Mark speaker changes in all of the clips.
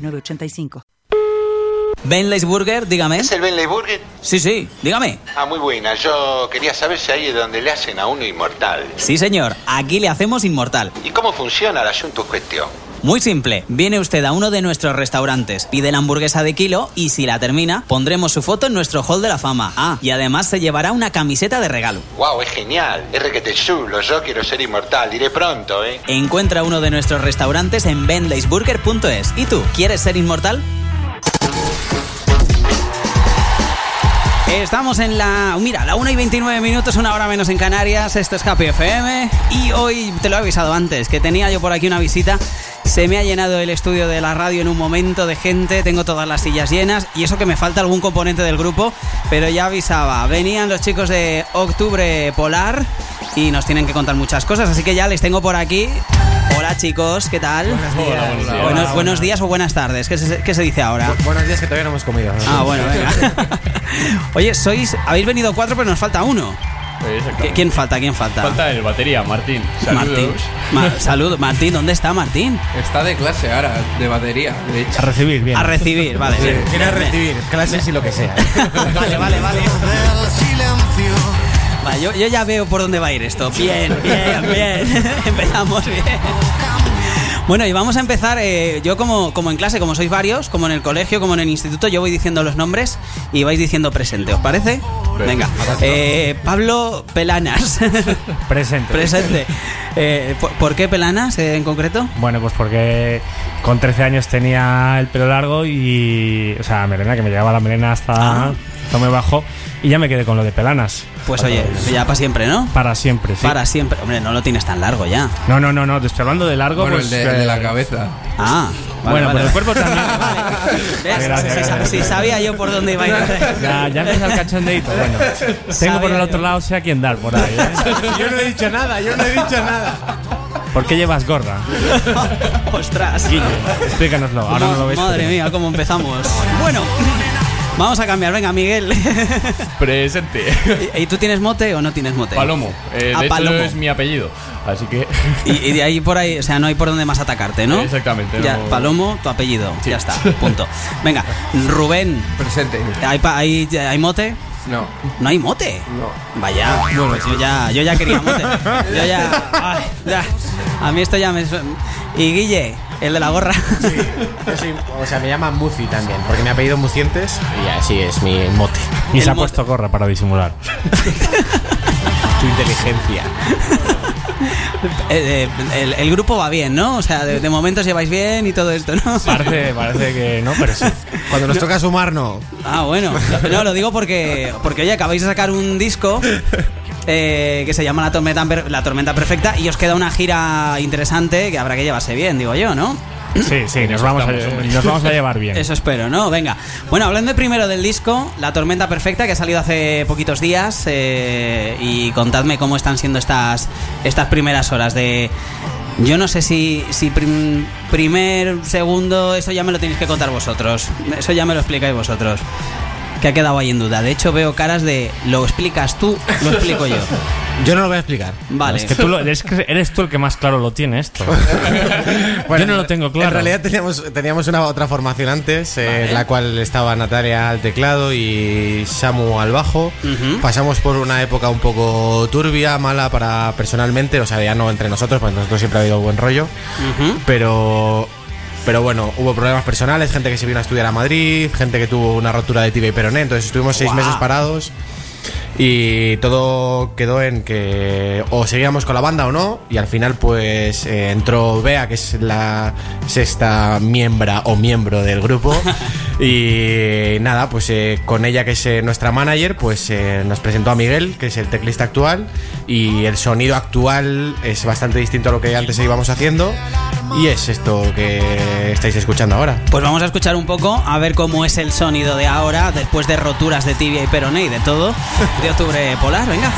Speaker 1: 906985.
Speaker 2: Benley's Burger, dígame.
Speaker 3: ¿Es el Benley Burger?
Speaker 2: Sí, sí, dígame.
Speaker 3: Ah, muy buena. Yo quería saber si ahí es donde le hacen a uno inmortal.
Speaker 2: Sí, señor, aquí le hacemos inmortal.
Speaker 3: ¿Y cómo funciona el asunto en cuestión?
Speaker 2: Muy simple, viene usted a uno de nuestros restaurantes, pide la hamburguesa de kilo y si la termina, pondremos su foto en nuestro hall de la fama. Ah, y además se llevará una camiseta de regalo.
Speaker 3: ¡Wow! Es genial. Es requete chulo. Yo quiero ser inmortal. Diré pronto, ¿eh?
Speaker 2: Encuentra uno de nuestros restaurantes en benleysburger.es. ¿Y tú, quieres ser inmortal? Estamos en la. Mira, la 1 y 29 minutos, una hora menos en Canarias. Esto es Happy FM. Y hoy te lo he avisado antes, que tenía yo por aquí una visita. Se me ha llenado el estudio de la radio en un momento de gente. Tengo todas las sillas llenas. Y eso que me falta algún componente del grupo. Pero ya avisaba. Venían los chicos de Octubre Polar. Y nos tienen que contar muchas cosas. Así que ya les tengo por aquí. Hola chicos, ¿qué tal?
Speaker 4: Buenos días. Hola, buenos días.
Speaker 2: Buenos, buenos días o buenas tardes. ¿Qué se, qué se dice ahora?
Speaker 4: Bu- buenos días que todavía no hemos comido.
Speaker 2: Ah, bueno, venga. Oye, sois. Habéis venido cuatro, pero nos falta uno. ¿Qui- ¿Quién falta? ¿Quién falta?
Speaker 5: Falta el batería, Martín. Saludos.
Speaker 2: Martín. Ma- salud, Martín, ¿dónde está Martín?
Speaker 6: Está de clase ahora, de batería, de hecho.
Speaker 4: A recibir, bien.
Speaker 2: A recibir, vale.
Speaker 4: Sí,
Speaker 2: bien.
Speaker 4: Recibir clases y lo que sea.
Speaker 2: Vale, vale, vale. Vale, yo, yo ya veo por dónde va a ir esto. Bien, bien, bien. Empezamos bien. Bueno, y vamos a empezar, eh, yo como, como en clase, como sois varios, como en el colegio, como en el instituto, yo voy diciendo los nombres y vais diciendo presente, ¿os parece? Venga. Eh, Pablo Pelanas.
Speaker 4: Presente.
Speaker 2: presente. Eh, ¿por, por qué Pelanas eh, en concreto?
Speaker 4: Bueno, pues porque con 13 años tenía el pelo largo y. O sea, melena, que me llegaba la melena hasta,
Speaker 2: Ah.
Speaker 4: Muy bajo. Y ya me quedé con lo de pelanas.
Speaker 2: Pues oye, ya para siempre, ¿no?
Speaker 4: Para siempre, sí.
Speaker 2: Para siempre. Hombre, no lo tienes tan largo ya.
Speaker 4: No, no, no, no. Te estoy hablando de largo.
Speaker 6: Bueno,
Speaker 4: pues,
Speaker 6: el, de, el de la
Speaker 4: eh,
Speaker 6: cabeza.
Speaker 2: Ah, vale,
Speaker 4: bueno,
Speaker 2: vale.
Speaker 4: pero el cuerpo también.
Speaker 2: ¿Ves?
Speaker 4: Gracias,
Speaker 2: Si- si-
Speaker 4: gracias.
Speaker 2: si sabía yo por dónde iba a ir.
Speaker 4: Ya, ya empieza el cachondeito. Bueno, tengo por el otro
Speaker 2: yo.
Speaker 4: lado, sé a quién dar por ahí. ¿eh?
Speaker 7: Yo no he dicho nada, yo no he dicho nada.
Speaker 4: ¿Por qué llevas gorra?
Speaker 2: Ostras.
Speaker 4: Guille, explícanoslo. Ahora no lo ves.
Speaker 2: Madre mía, cómo empezamos. Bueno, vamos a cambiar. Venga, Miguel.
Speaker 5: Presente.
Speaker 2: ¿Y, y tú tienes mote o no tienes mote?
Speaker 5: Palomo. Eh,
Speaker 2: Ah,
Speaker 5: de hecho,
Speaker 2: Palomo.
Speaker 5: es mi apellido. Así que.
Speaker 2: Y, y de ahí por ahí, o sea, no hay por dónde más atacarte, ¿no?
Speaker 5: Exactamente,
Speaker 2: Ya,
Speaker 5: no-
Speaker 2: Palomo, tu apellido.
Speaker 5: Sí.
Speaker 2: Ya está, punto. Venga, Rubén,
Speaker 6: Presente.
Speaker 2: ¿hay, hay, hay mote?
Speaker 6: No.
Speaker 2: No hay mote.
Speaker 6: No.
Speaker 2: Vaya, pues yo ya, yo ya quería mote. Yo ya, ay, ya. A mí esto ya me. Y Guille, el de la gorra.
Speaker 7: Yo soy, o sea, me llaman Muci también, porque me ha pedido Mucientes y así es mi mote.
Speaker 4: Y
Speaker 2: El
Speaker 4: se ha
Speaker 2: mote.
Speaker 4: puesto gorra para disimular.
Speaker 7: Tu inteligencia.
Speaker 2: Eh, eh, el, el grupo va bien, ¿no? O sea, de, de momento os lleváis bien y todo esto, ¿no?
Speaker 4: Parece, parece que no, pero sí.
Speaker 7: Cuando nos toca sumar, no.
Speaker 2: Ah, bueno. No, lo digo porque, porque oye, acabáis de sacar un disco eh, que se llama La Tormenta, La Tormenta Perfecta y os queda una gira interesante que habrá que llevarse bien, digo yo, ¿no?
Speaker 4: Sí, sí, nos vamos, a, nos vamos a llevar bien.
Speaker 2: Eso espero, ¿no? Venga. Bueno, hablando primero del disco, La Tormenta Perfecta, que ha salido hace poquitos días, eh, y contadme cómo están siendo estas, estas primeras horas de... Yo no sé si, si prim- primer, segundo, eso ya me lo tenéis que contar vosotros. Eso ya me lo explicáis vosotros. Que ha quedado ahí en duda. De hecho, veo caras de lo explicas tú, lo explico yo.
Speaker 7: Yo no lo voy a explicar.
Speaker 2: Vale.
Speaker 4: Es que tú lo- es que eres tú el que más claro lo tiene esto. Yo no lo tengo claro.
Speaker 7: En realidad teníamos, teníamos una otra formación antes, eh, en la cual estaba Natalia al teclado y Samu al bajo. Pasamos por una época un poco turbia, mala para personalmente, o sea, ya no entre nosotros, porque nosotros siempre ha habido buen rollo. Pero pero bueno, hubo problemas personales, gente que se vino a estudiar a Madrid, gente que tuvo una rotura de tibia y peroné, entonces estuvimos seis meses parados y todo quedó en que o seguíamos con la banda o no y al final pues eh, entró Bea, que es la sexta miembra o miembro del grupo Y nada, pues eh, con ella, que es eh, nuestra manager, pues nos presentó a Miguel, que es el teclista actual. Y el sonido actual es bastante distinto a lo que antes íbamos haciendo. Y es esto que estáis escuchando ahora.
Speaker 2: Pues vamos a escuchar un poco a ver cómo es el sonido de ahora, después de roturas de tibia y peroné y de todo, de octubre polar. Venga.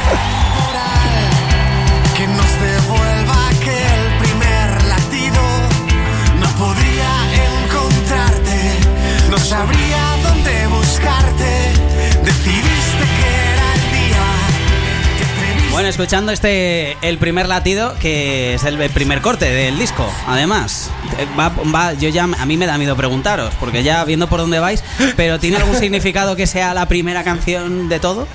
Speaker 8: que nos devuelva aquel primer latido. No podría encontrarte, no sabría dónde buscarte. Decidiste que era el día.
Speaker 2: Bueno, escuchando este, el primer latido, que es el primer corte del disco, además. Eh, Va, va- yo ya, a mí me da miedo preguntaros, porque ya viendo por dónde vais, pero ¿tiene algún significado que sea la primera canción de todo?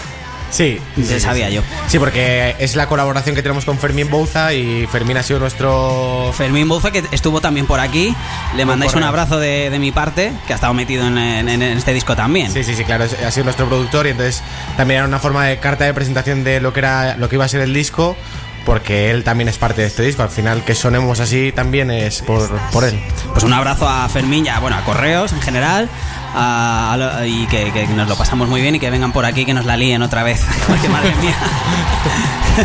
Speaker 7: Sí,
Speaker 2: Ya sabía yo.
Speaker 7: Sí, porque es la colaboración que tenemos con Fermín Bouza y Fermín ha sido nuestro
Speaker 2: Fermín Bouza, que estuvo también por aquí, le mandáis un
Speaker 7: correo.
Speaker 2: abrazo de, de mi parte, que ha estado metido en, en- en este disco también.
Speaker 7: Sí, sí, sí, claro, ha sido nuestro productor y entonces también era una forma de carta de presentación de lo que era lo que iba a ser el disco, porque él también es parte de este disco. Al final que sonemos así también es por, por él.
Speaker 2: Pues un abrazo a Fermín, ya, bueno, a Correos en general, a- a lo- y que, que nos lo pasamos muy bien y que vengan por aquí que nos la líen otra vez. Porque madre mía.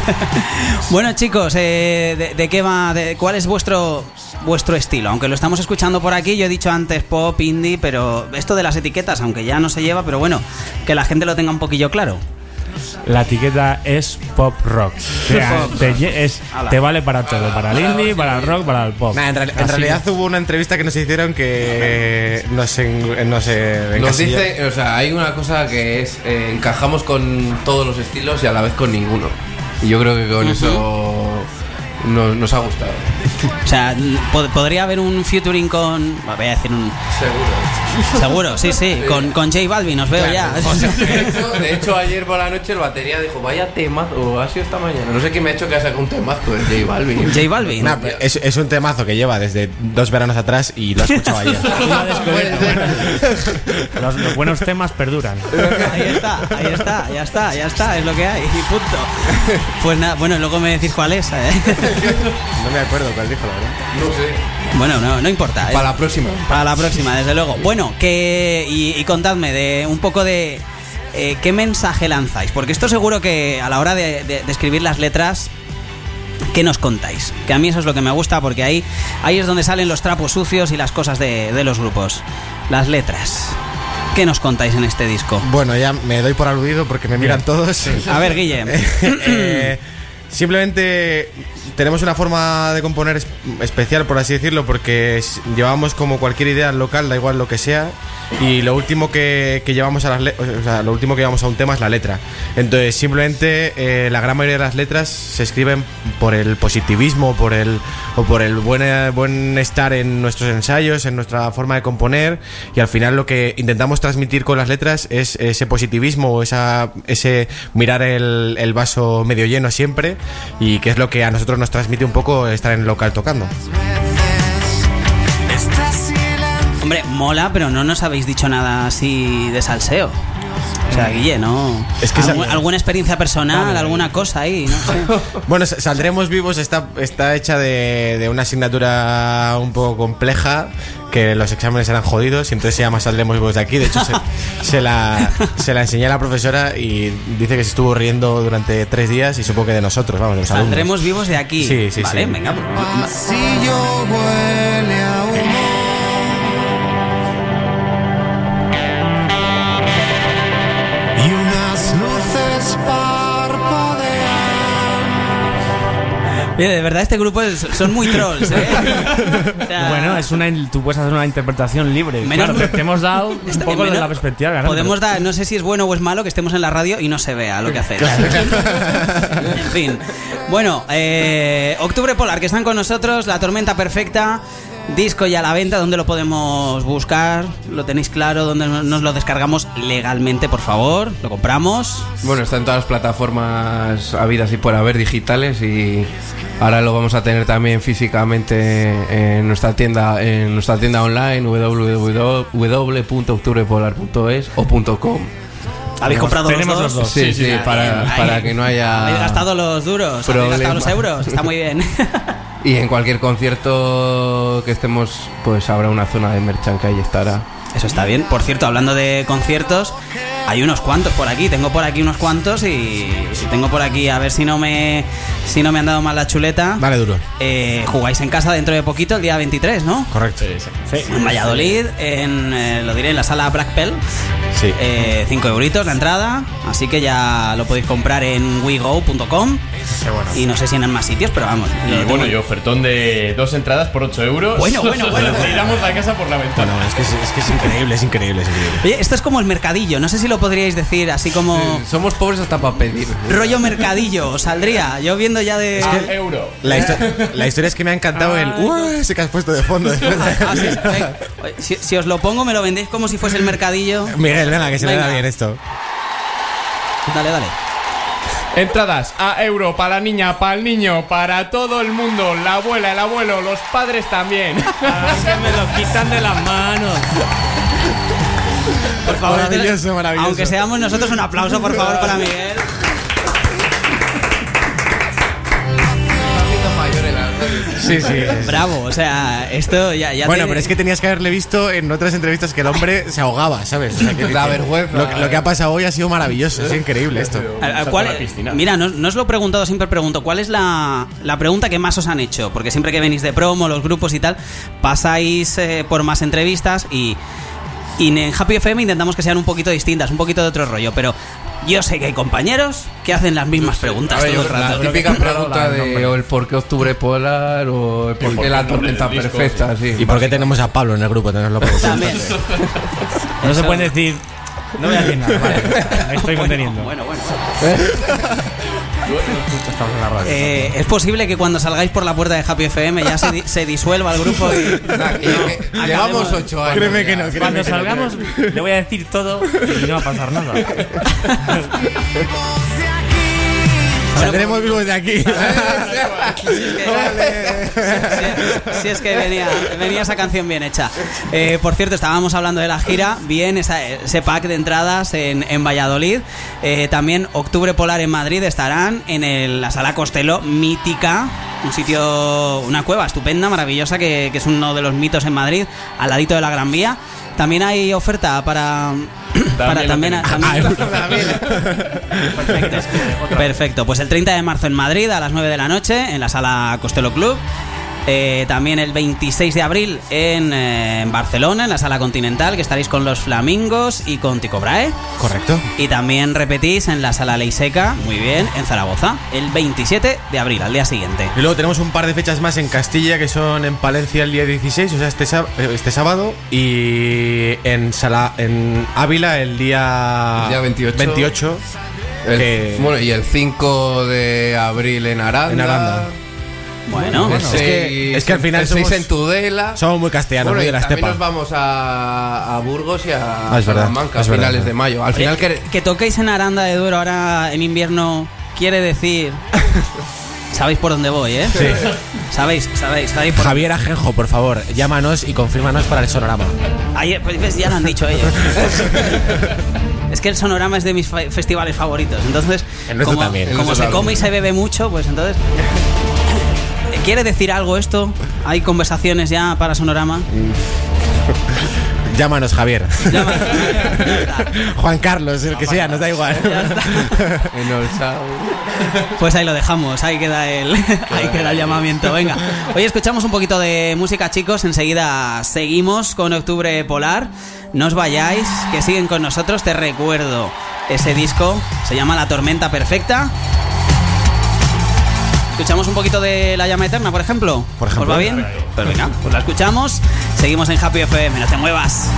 Speaker 2: bueno, chicos, eh, de, de qué va? de- ¿Cuál es vuestro vuestro estilo? Aunque lo estamos escuchando por aquí, yo he dicho antes pop, indie, pero esto de las etiquetas, aunque ya no se lleva, pero bueno, que la gente lo tenga un poquillo claro.
Speaker 4: La etiqueta es pop rock. O sea,
Speaker 2: Pop
Speaker 4: te, es- vale para todo, para el indie, para el rock, para el pop.
Speaker 7: Nah, en, real- en realidad hubo una entrevista que nos hicieron que nos, en, nos, eh,
Speaker 6: Nos dice, o sea, hay una cosa que es eh, encajamos con todos los estilos y a la vez con ninguno. Y yo creo que con eso nos, nos ha gustado.
Speaker 2: O sea, pod- podría haber un featuring con. Voy a decir un.
Speaker 6: Seguro.
Speaker 2: Seguro, sí, sí, con, con J Balvin, os veo ya.
Speaker 6: De hecho, de hecho, ayer por la noche el batería dijo, vaya temazo, ha sido esta mañana. No sé quién me ha hecho que ha sacado un temazo de J Balvin.
Speaker 2: J Balvin.
Speaker 7: Nah, es, es un temazo que lleva desde dos veranos atrás y lo he escuchado ayer.
Speaker 4: Los, los buenos temas perduran.
Speaker 2: Ahí está, ahí está, ya está, ya está, es lo que hay, y punto. Pues nada, bueno, luego me decís cuál es. ¿eh?
Speaker 7: No me acuerdo cuál dijo, la verdad.
Speaker 6: No sé.
Speaker 2: Bueno, no, no importa. ¿eh?
Speaker 6: Para la próxima.
Speaker 2: Para la próxima, desde luego. Bueno, que y, y contadme de un poco de eh, qué mensaje lanzáis, porque esto seguro que a la hora de, de- de escribir las letras, ¿qué nos contáis? Que a mí eso es lo que me gusta, porque ahí, ahí es donde salen los trapos sucios y las cosas de, de los grupos. Las letras. ¿Qué nos contáis en este disco?
Speaker 7: Bueno, ya me doy por aludido porque me miran todos.
Speaker 2: A ver, Guille.
Speaker 7: Eh, simplemente tenemos una forma de componer es- especial, por así decirlo, porque llevamos como cualquier idea local, da igual lo que sea, y lo último que, que llevamos a las o sea, lo último que llevamos a un tema es la letra. Entonces, simplemente eh, la gran mayoría de las letras se escriben por el positivismo, por el o por el buen buen estar en nuestros ensayos, en nuestra forma de componer, y al final lo que intentamos transmitir con las letras es ese positivismo o esa ese mirar el, el vaso medio lleno siempre y que es lo que a nosotros nos transmite un poco estar en local tocando.
Speaker 2: Hombre, mola, pero no nos habéis dicho nada así de salseo. O sea, Guille, ¿no?
Speaker 7: Es que
Speaker 2: Algu- alguna experiencia personal, alguna cosa ahí, no sé.
Speaker 7: Bueno, sa- Saldremos Vivos está, está hecha de, de una asignatura un poco compleja, que los exámenes eran jodidos, y entonces se llama Saldremos Vivos de aquí. De hecho, se, se la, se la enseñé a la profesora y dice que se estuvo riendo durante tres días y supongo que de nosotros, vamos, de los alumnos.
Speaker 2: Saldremos vivos de aquí.
Speaker 7: Sí, sí,
Speaker 2: vale,
Speaker 7: sí.
Speaker 2: venga. pues,
Speaker 8: Pasillo huele
Speaker 2: Oye, de verdad, este grupo es- son muy trolls, ¿eh? O sea,
Speaker 4: Bueno, es una, tú puedes hacer una interpretación libre.
Speaker 2: Menos-
Speaker 4: Claro, te, te hemos dado un
Speaker 2: está-
Speaker 4: poco de la perspectiva. ganando.
Speaker 2: Podemos dar, no sé si es bueno o es malo que estemos en la radio y no se vea lo que hacéis. en fin. Bueno, eh, Octubre Polar, que están con nosotros, La Tormenta Perfecta, disco ya a la venta, ¿dónde lo podemos buscar? ¿Lo tenéis claro? ¿Dónde no- nos lo descargamos legalmente, por favor? ¿Lo compramos?
Speaker 6: Bueno, está en todas las plataformas habidas y por haber digitales y ahora lo vamos a tener también físicamente en nuestra tienda en nuestra tienda online www.octubrepolar.es o .com.
Speaker 2: ¿Habéis comprado
Speaker 4: tenemos
Speaker 2: los
Speaker 4: los
Speaker 2: dos?
Speaker 6: Sí, sí, para,
Speaker 2: Ahí.
Speaker 6: para que no haya
Speaker 2: Habéis gastado los duros, habéis gastado los
Speaker 6: Problema.
Speaker 2: euros, está muy bien.
Speaker 6: y en cualquier concierto que estemos pues habrá una zona de merchan que ahí estará.
Speaker 2: Eso está bien. Por cierto, hablando de conciertos, hay unos cuantos por aquí. Tengo por aquí unos cuantos y tengo por aquí a ver si no me si no me han dado mal la chuleta.
Speaker 7: Dale duro.
Speaker 2: Eh, jugáis en casa dentro de poquito, el día 23, ¿no?
Speaker 7: Correcto.
Speaker 2: En Valladolid, en, eh, lo diré, en la sala Blackpell.
Speaker 7: Sí.
Speaker 2: 5 euritos la entrada, así que ya lo podéis comprar en wego.com. Y no sé si en más sitios, pero vamos.
Speaker 5: Y bueno, y ofertón de dos entradas por 8 euros.
Speaker 2: Bueno, bueno, bueno, bueno.
Speaker 5: Tiramos la casa por la ventana.
Speaker 7: Bueno, es que es, es que es increíble, es increíble, es increíble.
Speaker 2: Oye, esto es como el mercadillo, no sé si lo podríais decir así como
Speaker 6: Somos pobres hasta para pedir.
Speaker 2: rollo mercadillo, os saldría. Yo viendo ya de.
Speaker 5: Ah, euro.
Speaker 7: La, histo- la historia es que me ha encantado el "Uah", ese que has puesto de fondo. de-
Speaker 2: Ah, sí, si, si os lo pongo, me lo vendéis como si fuese el mercadillo.
Speaker 7: Miguel, venga, que se le da
Speaker 2: Venga.
Speaker 7: bien esto.
Speaker 2: Dale, dale.
Speaker 5: Entradas a euro para la niña, para el niño, para todo el mundo, la abuela, el abuelo, los padres también.
Speaker 4: que me lo quitan de las manos.
Speaker 2: Por favor,
Speaker 7: Maravilloso, maravilloso.
Speaker 2: Aunque seamos nosotros, un aplauso, por favor, para Miguel.
Speaker 7: Sí, sí.
Speaker 2: Bravo, o sea, esto ya. ya
Speaker 7: Bueno, pero es que tenías que haberle visto en otras entrevistas que el hombre se ahogaba, ¿sabes? O sea, que-
Speaker 6: La vergüenza.
Speaker 7: Lo, que- lo que ha pasado hoy ha sido maravilloso, es increíble esto.
Speaker 2: ¿A- a
Speaker 5: Salto
Speaker 2: cuál-
Speaker 5: a la piscina.
Speaker 2: mira, no, no os lo he preguntado, siempre pregunto. ¿Cuál es la, la pregunta que más os han hecho? Porque siempre que venís de promo, los grupos y tal, pasáis eh, por más entrevistas y, y en Happy FM intentamos que sean un poquito distintas, un poquito de otro rollo. Pero yo sé que hay compañeros que hacen las mismas preguntas
Speaker 6: ver,
Speaker 2: todo el
Speaker 6: yo- la
Speaker 2: rato.
Speaker 6: típica pregunta de o el por qué octubre polar o el por
Speaker 5: por
Speaker 6: qué la tormenta perfecta, sí.
Speaker 7: ¿Y por qué tenemos a Pablo en el grupo? Tenerlo por
Speaker 2: También.
Speaker 4: No se pueden decir. No voy a decir nada, vale. Me estoy conteniendo.
Speaker 2: Bueno, bueno, bueno.
Speaker 4: Estamos en la radio.
Speaker 2: Eh, es posible que cuando salgáis por la puerta de Happy FM ya se, di- se disuelva el grupo y.
Speaker 6: Llevamos ocho años.
Speaker 7: Créeme que no, créeme
Speaker 4: Cuando
Speaker 7: que no.
Speaker 4: salgamos, le voy a decir todo y no va a pasar nada.
Speaker 7: Saldremos vivos de aquí.
Speaker 2: Si es que venía, venía esa canción bien hecha. Eh, por cierto, estábamos hablando de la gira. Bien, esa- ese pack de entradas en, en Valladolid. Eh, también Octubre Polar en Madrid estarán en el- la Sala Costello, mítica. Un sitio, una cueva estupenda, maravillosa, que, que es uno de los mitos en Madrid, al ladito de la Gran Vía. También hay oferta para. para
Speaker 5: lo
Speaker 2: también,
Speaker 5: tenéis.
Speaker 2: también- Perfecto. Perfecto. Pues el 30 de marzo en Madrid a las 9 de la noche en la sala Costello Club. Eh, también el 26 de abril en, eh, en Barcelona, en la sala Continental, que estaréis con los Flamingos y con Tico Brahe.
Speaker 7: Correcto.
Speaker 2: Y también repetís en la sala Ley Seca, muy bien, en Zaragoza, el 27 de abril, al día siguiente.
Speaker 7: Y luego tenemos un par de fechas más en Castilla que son en Palencia el día 16, o sea, este, eh, este sábado, y en, Sala, en Ávila el día,
Speaker 6: El día 28.
Speaker 7: 28,
Speaker 6: El-
Speaker 7: que-
Speaker 6: Bueno, y el 5 de abril en Aranda.
Speaker 7: En Aranda.
Speaker 2: Bueno,
Speaker 6: El
Speaker 7: Es que- es que al final somos-
Speaker 6: en Tudela.
Speaker 7: somos muy castellanos,
Speaker 6: Bueno,
Speaker 7: muy
Speaker 6: y
Speaker 7: de la
Speaker 6: también
Speaker 7: estepa.
Speaker 6: nos vamos a, a Burgos y a
Speaker 7: Ah, es verdad,
Speaker 6: Salamanca
Speaker 7: es
Speaker 6: a finales
Speaker 7: es
Speaker 6: de mayo. Al final que
Speaker 2: que toquéis en Aranda de Duero ahora en invierno quiere decir... Sabéis por dónde voy, ¿eh?
Speaker 7: Sí.
Speaker 2: Sabéis, sabéis, sabéis por
Speaker 7: Javier Ajenjo, por favor, llámanos y confírmanos para el sonorama.
Speaker 2: Ahí, pues, ya lo han dicho ellos. es que el sonorama es de mis fa- festivales favoritos. Entonces,
Speaker 7: El
Speaker 2: como,
Speaker 7: también.
Speaker 2: Se come y se bebe mucho, pues entonces. ¿Quiere decir algo esto? ¿Hay conversaciones ya para Sonorama?
Speaker 7: Llámanos, Javier.
Speaker 2: Llama-
Speaker 7: Juan Carlos, el que sea, nos da igual.
Speaker 2: Pues ahí lo dejamos, ahí queda el, ahí queda el llamamiento. Venga, hoy escuchamos un poquito de música, chicos. Enseguida seguimos con Octubre Polar. No os vayáis, que siguen con nosotros. Te recuerdo ese disco, se llama La Tormenta Perfecta. ¿Escuchamos un poquito de La Llama Eterna, por ejemplo?
Speaker 7: Por ejemplo.
Speaker 2: ¿Os va bien? Pues venga, pues la escuchamos. Seguimos en Happy FM, no te muevas.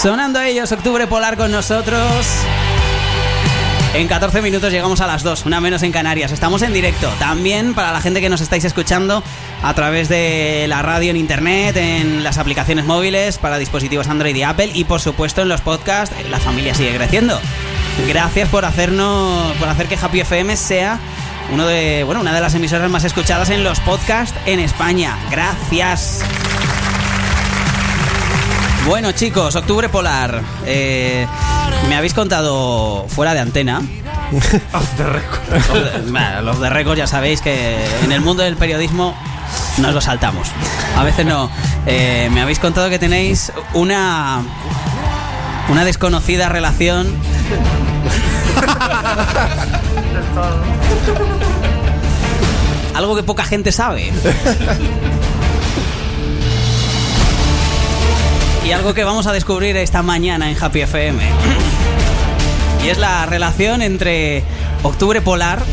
Speaker 2: Sonando ellos, Octubre Polar con nosotros. En 14 minutos llegamos a las 2, una menos en Canarias. Estamos en directo. También para la gente que nos estáis escuchando a través de la radio en internet, en las aplicaciones móviles para dispositivos Android y Apple y por supuesto en los podcasts. La familia sigue creciendo. Gracias por hacernos, por hacer que Happy FM sea uno de, bueno, una de las emisoras más escuchadas en los podcasts en España. Gracias. Bueno chicos, Octubre Polar. Eh, me habéis contado fuera de antena.
Speaker 4: Off the record.
Speaker 2: Bueno, los de récords ya sabéis que en el mundo del periodismo nos lo saltamos. A veces no. Eh, me habéis contado que tenéis una una desconocida relación. Algo que poca gente sabe. Y algo que vamos a descubrir esta mañana en Happy FM. Y es la relación entre Octubre Polar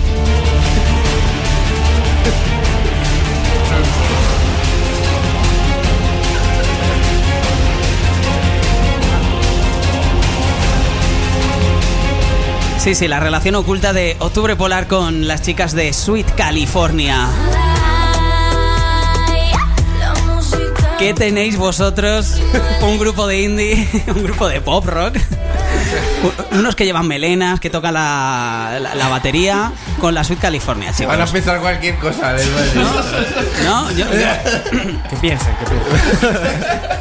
Speaker 2: Sí, sí, la relación oculta de Octubre Polar con las chicas de Sweet California. ¿Qué tenéis vosotros? Un grupo de indie, un grupo de pop rock. Unos que llevan melenas, que tocan la, la- la batería con la Sweet California, chicos.
Speaker 6: Van a pensar cualquier cosa del
Speaker 2: ¿No? Yo-
Speaker 4: ¿Qué piensan? ¿Qué piensan?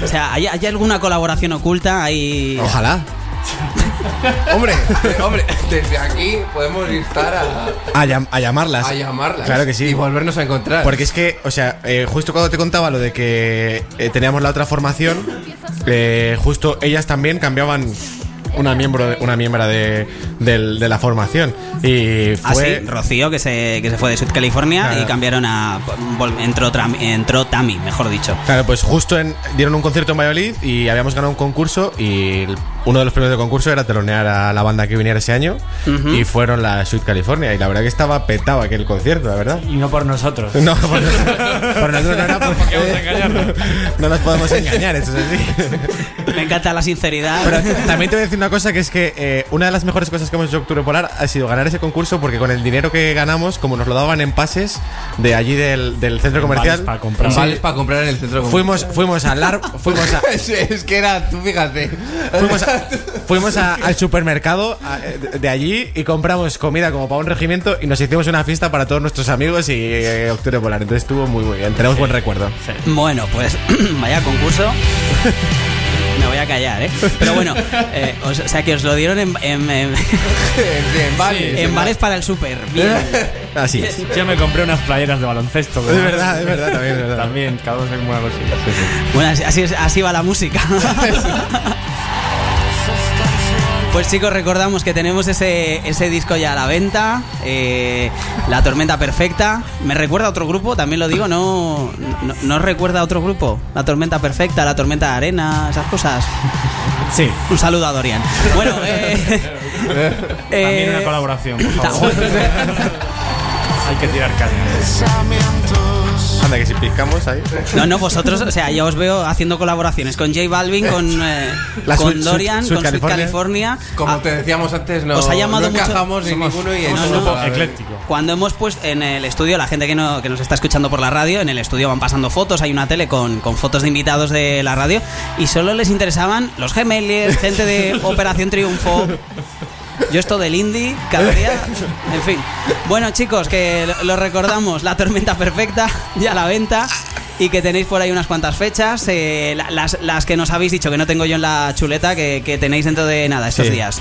Speaker 2: o sea, ¿hay, hay alguna colaboración oculta? ¿Hay...
Speaker 7: Ojalá.
Speaker 6: Hombre, hombre, desde aquí podemos instar a,
Speaker 7: A, llam- a llamarlas.
Speaker 6: a llamarlas.
Speaker 7: Claro que sí.
Speaker 6: Y volvernos a encontrar.
Speaker 7: Porque es que, o sea, eh, justo cuando te contaba lo de que eh, teníamos la otra formación, eh, justo ellas también cambiaban una miembro de- una miembra de, de la formación. Y
Speaker 2: Ah,
Speaker 7: fue.
Speaker 2: sí, Rocío, que se, que se fue de Sweet California
Speaker 7: Claro.
Speaker 2: y cambiaron a... Entró, entró Tami, mejor dicho.
Speaker 7: Claro, pues justo en, dieron un concierto en Valladolid y habíamos ganado un concurso y uno de los premios del concurso era telonear a la banda que viniera ese año y fueron la Sweet California y la verdad que estaba petado aquel concierto, la verdad.
Speaker 4: Y no por nosotros.
Speaker 7: No, por, por nosotros no era porque no nos podemos engañar, eso es así.
Speaker 2: Me encanta la sinceridad.
Speaker 7: Pero también te voy a decir una cosa que es que eh, una de las mejores cosas que hemos hecho en Octubre Polar ha sido ganar ese concurso porque con el dinero que ganamos, como nos lo daban en pases de allí del, del centro comercial,
Speaker 4: Vales para comprar.
Speaker 7: Sí.
Speaker 6: Vales para comprar en el centro
Speaker 7: fuimos, fuimos al Lar- fuimos a,
Speaker 6: es, es que era, tú fíjate.
Speaker 7: fuimos, a- fuimos a- al supermercado a- de, de allí y compramos comida como para un regimiento y nos hicimos una fiesta para todos nuestros amigos y eh, Octubre Polar. Entonces estuvo muy muy bien. Tenemos buen recuerdo.
Speaker 2: Bueno, pues vaya concurso. Me voy a callar, ¿eh? Pero bueno, eh, os- o sea que os lo dieron en, en, en-
Speaker 6: Bien, vale.
Speaker 2: en vales para el súper.
Speaker 7: Así es.
Speaker 4: Yo me compré unas playeras de baloncesto.
Speaker 7: Es verdad, es verdad, también es verdad.
Speaker 4: También, cada uno se una cosita. Sí, sí.
Speaker 2: Bueno, así, así va la música. Pues chicos, recordamos que tenemos ese, ese disco ya a la venta, eh, La Tormenta Perfecta. Me recuerda a otro grupo, también lo digo, no, no, recuerda a otro grupo. La Tormenta Perfecta, La Tormenta de Arena, esas cosas.
Speaker 4: Sí,
Speaker 2: Un saludo a Dorian. Bueno, eh,
Speaker 4: también
Speaker 2: eh,
Speaker 4: una colaboración, por favor. Hay que tirar caña.
Speaker 7: Anda, que si picamos ahí.
Speaker 2: No, no, vosotros, o sea, ya os veo haciendo colaboraciones con J Balvin, con, eh,
Speaker 7: La
Speaker 2: con
Speaker 7: Sweet-
Speaker 2: Dorian,
Speaker 7: Sweet
Speaker 2: con Sweet
Speaker 7: California.
Speaker 2: California.
Speaker 6: Como
Speaker 2: Ah,
Speaker 6: te decíamos antes, no,
Speaker 2: Os ha llamado
Speaker 6: no
Speaker 2: mucho-
Speaker 6: encajamos ninguno y
Speaker 4: somos
Speaker 6: en
Speaker 2: un grupo
Speaker 6: vez.
Speaker 4: ecléctico.
Speaker 2: Cuando hemos puesto en el estudio, la gente que, no, que nos está escuchando por la radio, en el estudio van pasando fotos, hay una tele con, con fotos de invitados de la radio y solo les interesaban los gemeliers, gente de Operación Triunfo. Yo esto del indie, cada día, en fin. Bueno chicos, que lo- recordamos, La Tormenta Perfecta, ya a la venta. Y que tenéis por ahí unas cuantas fechas, eh, la- las, las que nos habéis dicho que no tengo yo en la chuleta, que, que tenéis dentro de nada estos
Speaker 7: Sí.
Speaker 2: días.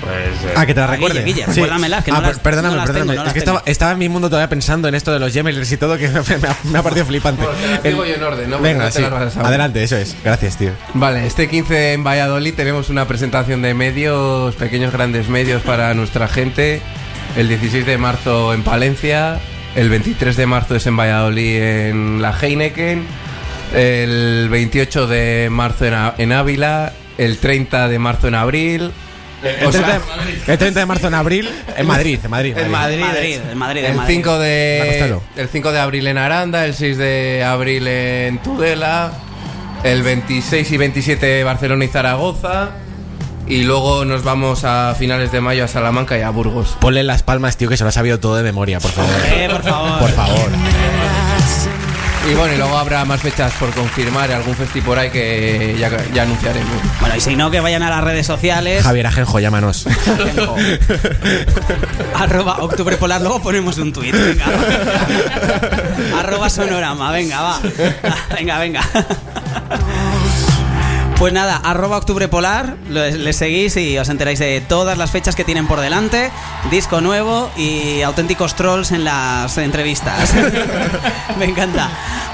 Speaker 4: Pues. eh,
Speaker 7: Ah, que te la recuerde.
Speaker 2: Guille, Guille, recuérdamelas, que
Speaker 7: ah,
Speaker 2: no las-
Speaker 7: perdóname,
Speaker 2: no las
Speaker 7: perdóname.
Speaker 2: tengo, no
Speaker 7: es que estaba, en mi mundo todavía pensando en esto de los Gemelers y todo, que me, ha, me ha parecido flipante.
Speaker 6: Bueno, te las digo yo en orden,
Speaker 7: Venga, sí. Adelante, eso es. Gracias, tío.
Speaker 6: Vale, este 15 en Valladolid tenemos una presentación de medios, pequeños grandes medios para nuestra gente. El 16 de marzo en Palencia, el 23 de marzo es en Valladolid en la Heineken, el 28 de marzo en Ávila, el 30 de marzo en abril.
Speaker 7: El
Speaker 6: O sea,
Speaker 7: 30, de, el 30 de marzo en abril, en Madrid, en Madrid.
Speaker 6: En Madrid,
Speaker 2: Madrid, en Madrid, en
Speaker 6: el
Speaker 2: Madrid.
Speaker 6: 5
Speaker 7: La
Speaker 6: de el 5 de abril en Aranda, el 6 de abril en Tudela, El 26 y 27 Barcelona y Zaragoza. Y luego nos vamos a finales de mayo a Salamanca y a Burgos.
Speaker 7: Ponle las palmas, tío, que se lo ha sabido todo de memoria, por favor.
Speaker 2: Eh, por favor.
Speaker 7: Por favor.
Speaker 6: Y bueno, y luego habrá más fechas por confirmar, algún festi por ahí que ya, ya anunciaremos.
Speaker 2: Bueno, y si no, que vayan a las redes sociales.
Speaker 7: Javier Ajenjo, llámanos.
Speaker 2: Ajenjo. Arroba octubre polar, luego ponemos un tuit, venga. Arroba sonorama, venga, va. Venga, venga. Pues nada, arroba octubre polar, le, seguís y os enteráis de todas las fechas que tienen por delante, disco nuevo y auténticos trolls en las entrevistas. Me encanta.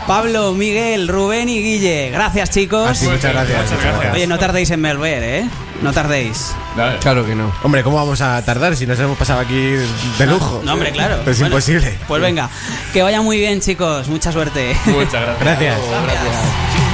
Speaker 2: Pablo, Miguel, Rubén y Guille, gracias chicos.
Speaker 7: Así, muchas gracias. muchas gracias.
Speaker 2: Oye, no tardéis en volver, ¿eh? No tardéis.
Speaker 6: Claro que no.
Speaker 7: Hombre, ¿cómo vamos a tardar si nos hemos pasado aquí de lujo?
Speaker 2: No, hombre, claro.
Speaker 7: Es
Speaker 2: Bueno,
Speaker 7: imposible.
Speaker 2: Pues venga, que vaya muy bien, chicos. Mucha suerte.
Speaker 5: Muchas gracias.
Speaker 7: Gracias.
Speaker 8: te